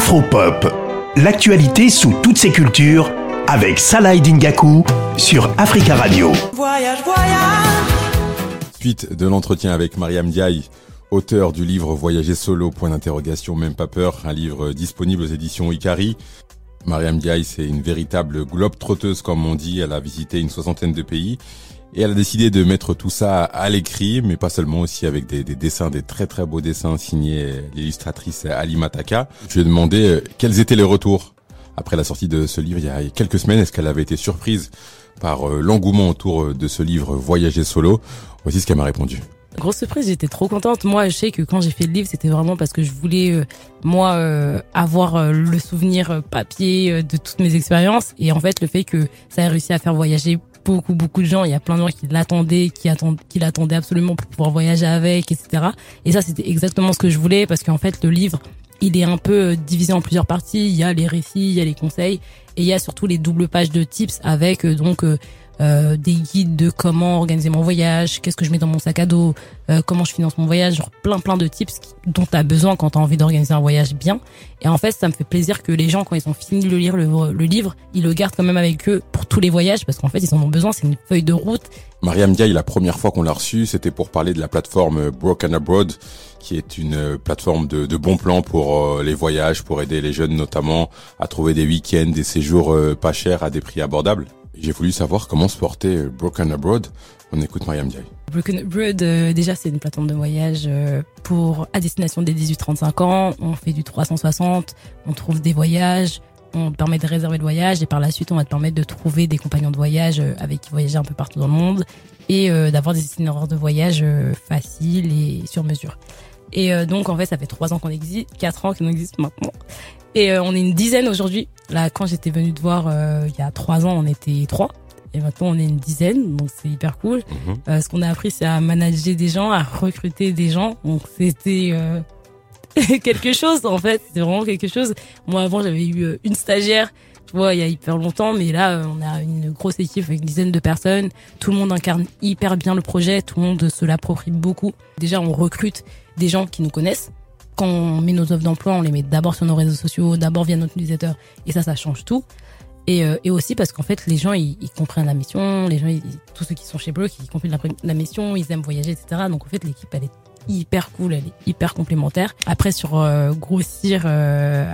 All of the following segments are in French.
Afropop, l'actualité sous toutes ses cultures avec Salah Dingaku sur Africa Radio. Voyage, voyage. Suite de l'entretien avec Mariam Diaye, auteur du livre Voyager solo, point d'interrogation, même pas peur, un livre disponible aux éditions Ikari. Mariam Diaye, c'est une véritable globe trotteuse, comme on dit. Elle a visité une soixantaine de pays et elle a décidé de mettre tout ça à l'écrit, mais pas seulement aussi avec des, dessins, des très très beaux dessins signés l'illustratrice Ali Mataka. Je lui ai demandé euh, quels étaient les retours après la sortie de ce livre il y a quelques semaines. Est-ce qu'elle avait été surprise par euh, l'engouement autour euh, de ce livre Voyager solo? Voici ce qu'elle m'a répondu. Grosse surprise, j'étais trop contente. Moi, je sais que quand j'ai fait le livre, c'était vraiment parce que je voulais, moi, avoir le souvenir papier de toutes mes expériences. Et en fait, le fait que ça ait réussi à faire voyager beaucoup beaucoup de gens. Il y a plein de gens qui l'attendaient, qui attendent, qui l'attendaient absolument pour pouvoir voyager avec, etc. Et ça, c'était exactement ce que je voulais parce qu'en fait, le livre, il est un peu euh, divisé en plusieurs parties. Il y a les récits, il y a les conseils et il y a surtout les doubles pages de tips avec euh, donc euh, euh, des guides de comment organiser mon voyage, qu'est-ce que je mets dans mon sac à dos, euh, comment je finance mon voyage, genre plein plein de tips dont tu as besoin quand tu as envie d'organiser un voyage bien. Et en fait, ça me fait plaisir que les gens, quand ils ont fini de lire le, livre, ils le gardent quand même avec eux pour tous les voyages parce qu'en fait, ils en ont besoin, c'est une feuille de route. Mariam Diaye, la première fois qu'on l'a reçu, c'était pour parler de la plateforme Broken Abroad, qui est une plateforme de, de bons plans pour euh, les voyages, pour aider les jeunes notamment à trouver des week-ends, des séjours pas chers à des prix abordables. J'ai voulu savoir comment se portait Broken Abroad. On écoute Mariam Diaye. Broken Abroad, euh, déjà, c'est une plateforme de voyage euh, pour à destination des 18-35 ans. On fait du 360, on trouve des voyages, on permet de réserver le voyage et par la suite, on va te permettre de trouver des compagnons de voyage euh, avec qui voyager un peu partout dans le monde et d'avoir des itinéraires de voyage faciles et sur mesure. Et donc, en fait, ça fait trois ans qu'on existe, quatre ans qu'on existe maintenant. Et euh, on est une dizaine aujourd'hui. Là, quand j'étais venue te voir euh, il y a trois ans, on était trois. Et maintenant, on est une dizaine, donc c'est hyper cool. Mhm. Euh, ce qu'on a appris, c'est à manager des gens, à recruter des gens. Donc c'était quelque chose, en fait. C'est vraiment quelque chose. Moi, avant, j'avais eu une stagiaire, il y a hyper longtemps. Mais là, on a une grosse équipe avec une dizaine de personnes. Tout le monde incarne hyper bien le projet. Tout le monde se l'approprie beaucoup. Déjà, on recrute des gens qui nous connaissent quand on met nos offres d'emploi, on les met d'abord sur nos réseaux sociaux, d'abord via notre newsletter, et ça, ça change tout. Et, euh, et aussi parce qu'en fait, les gens, ils, comprennent la mission, les gens, tous ceux qui sont chez Bleu, qui comprennent la, mission, ils aiment voyager, etc. Donc en fait, l'équipe, elle est hyper cool, elle est hyper complémentaire. Après, sur euh, grossir euh,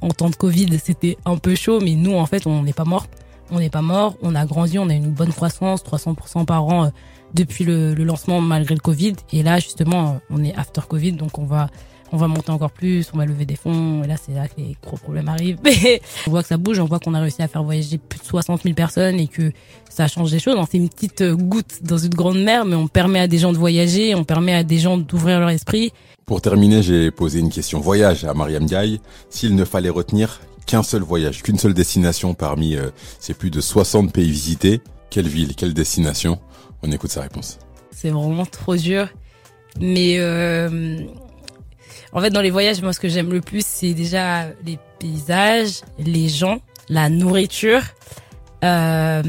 en temps de Covid, c'était un peu chaud, mais nous, en fait, on n'est pas mort. On n'est pas mort, on a grandi, on a une bonne croissance, 300% par an depuis le, le, lancement malgré le Covid. Et là, justement, on est after Covid, donc on va on va monter encore plus, on va lever des fonds, et là c'est là que les gros problèmes arrivent. on voit que ça bouge, on voit qu'on a réussi à faire voyager plus de 60 000 personnes et que ça change des choses. C'est une petite goutte dans une grande mer, mais on permet à des gens de voyager, on permet à des gens d'ouvrir leur esprit. Pour terminer, j'ai posé une question voyage à Mariam Diaye. S'il ne fallait retenir qu'un seul voyage, qu'une seule destination parmi euh, ces plus de 60 pays visités, quelle ville, quelle destination? On écoute sa réponse. C'est vraiment trop dur. Mais euh, en fait, dans les voyages, moi, ce que j'aime le plus, c'est déjà les paysages, les gens, la nourriture. Euh,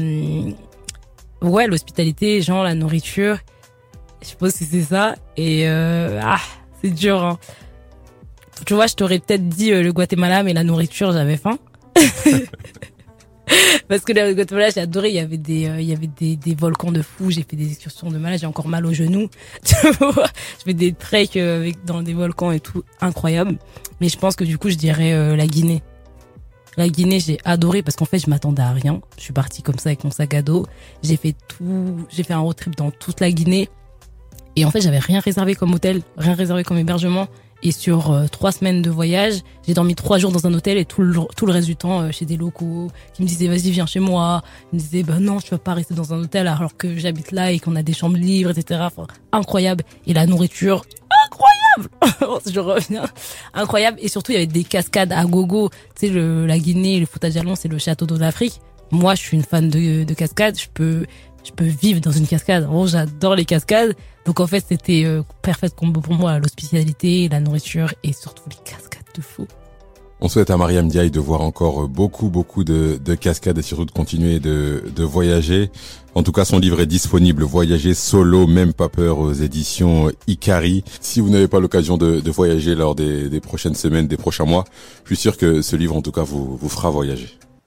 ouais, l'hospitalité, les gens, la nourriture. Je suppose que c'est ça. Et euh, ah, c'est dur. Hein. Tu vois, je t'aurais peut-être dit euh, le Guatemala, mais la nourriture, j'avais faim. Parce que le Guatemala, j'ai adoré. Il y avait des, euh, il y avait des, des volcans de fou. J'ai fait des excursions de malade. J'ai encore mal aux genoux. Je fais des treks euh, avec, dans des volcans et tout. Incroyable. Mais je pense que du coup, je dirais euh, la Guinée. La Guinée, j'ai adoré parce qu'en fait, je m'attendais à rien. Je suis partie comme ça avec mon sac à dos. J'ai fait tout, j'ai fait un road trip dans toute la Guinée. Et en fait, j'avais rien réservé comme hôtel, rien réservé comme hébergement. Et sur euh, trois semaines de voyage, j'ai dormi trois jours dans un hôtel et tout le, tout le reste du temps euh, chez des locaux qui me disaient vas-y viens chez moi. Ils me disaient bah non je peux pas rester dans un hôtel alors que j'habite là et qu'on a des chambres libres etc. Enfin, incroyable et la nourriture incroyable. je reviens incroyable et surtout il y avait des cascades à gogo. Tu sais le, la Guinée, le Fouta Djallon c'est le château d'eau d'Afrique. Moi je suis une fan de, de cascades. Je peux je peux vivre dans une cascade. En j'adore les cascades. Donc en fait, c'était euh, parfait combo pour moi, l'hospitalité, la nourriture et surtout les cascades de fou. On souhaite à Mariam Diaye de voir encore beaucoup, beaucoup de, cascades et surtout de continuer de, voyager. En tout cas, son livre est disponible, Voyager solo, même pas peur aux éditions Ikari. Si vous n'avez pas l'occasion de, voyager lors des, prochaines semaines, des prochains mois, je suis sûr que ce livre, en tout cas, vous, vous fera voyager.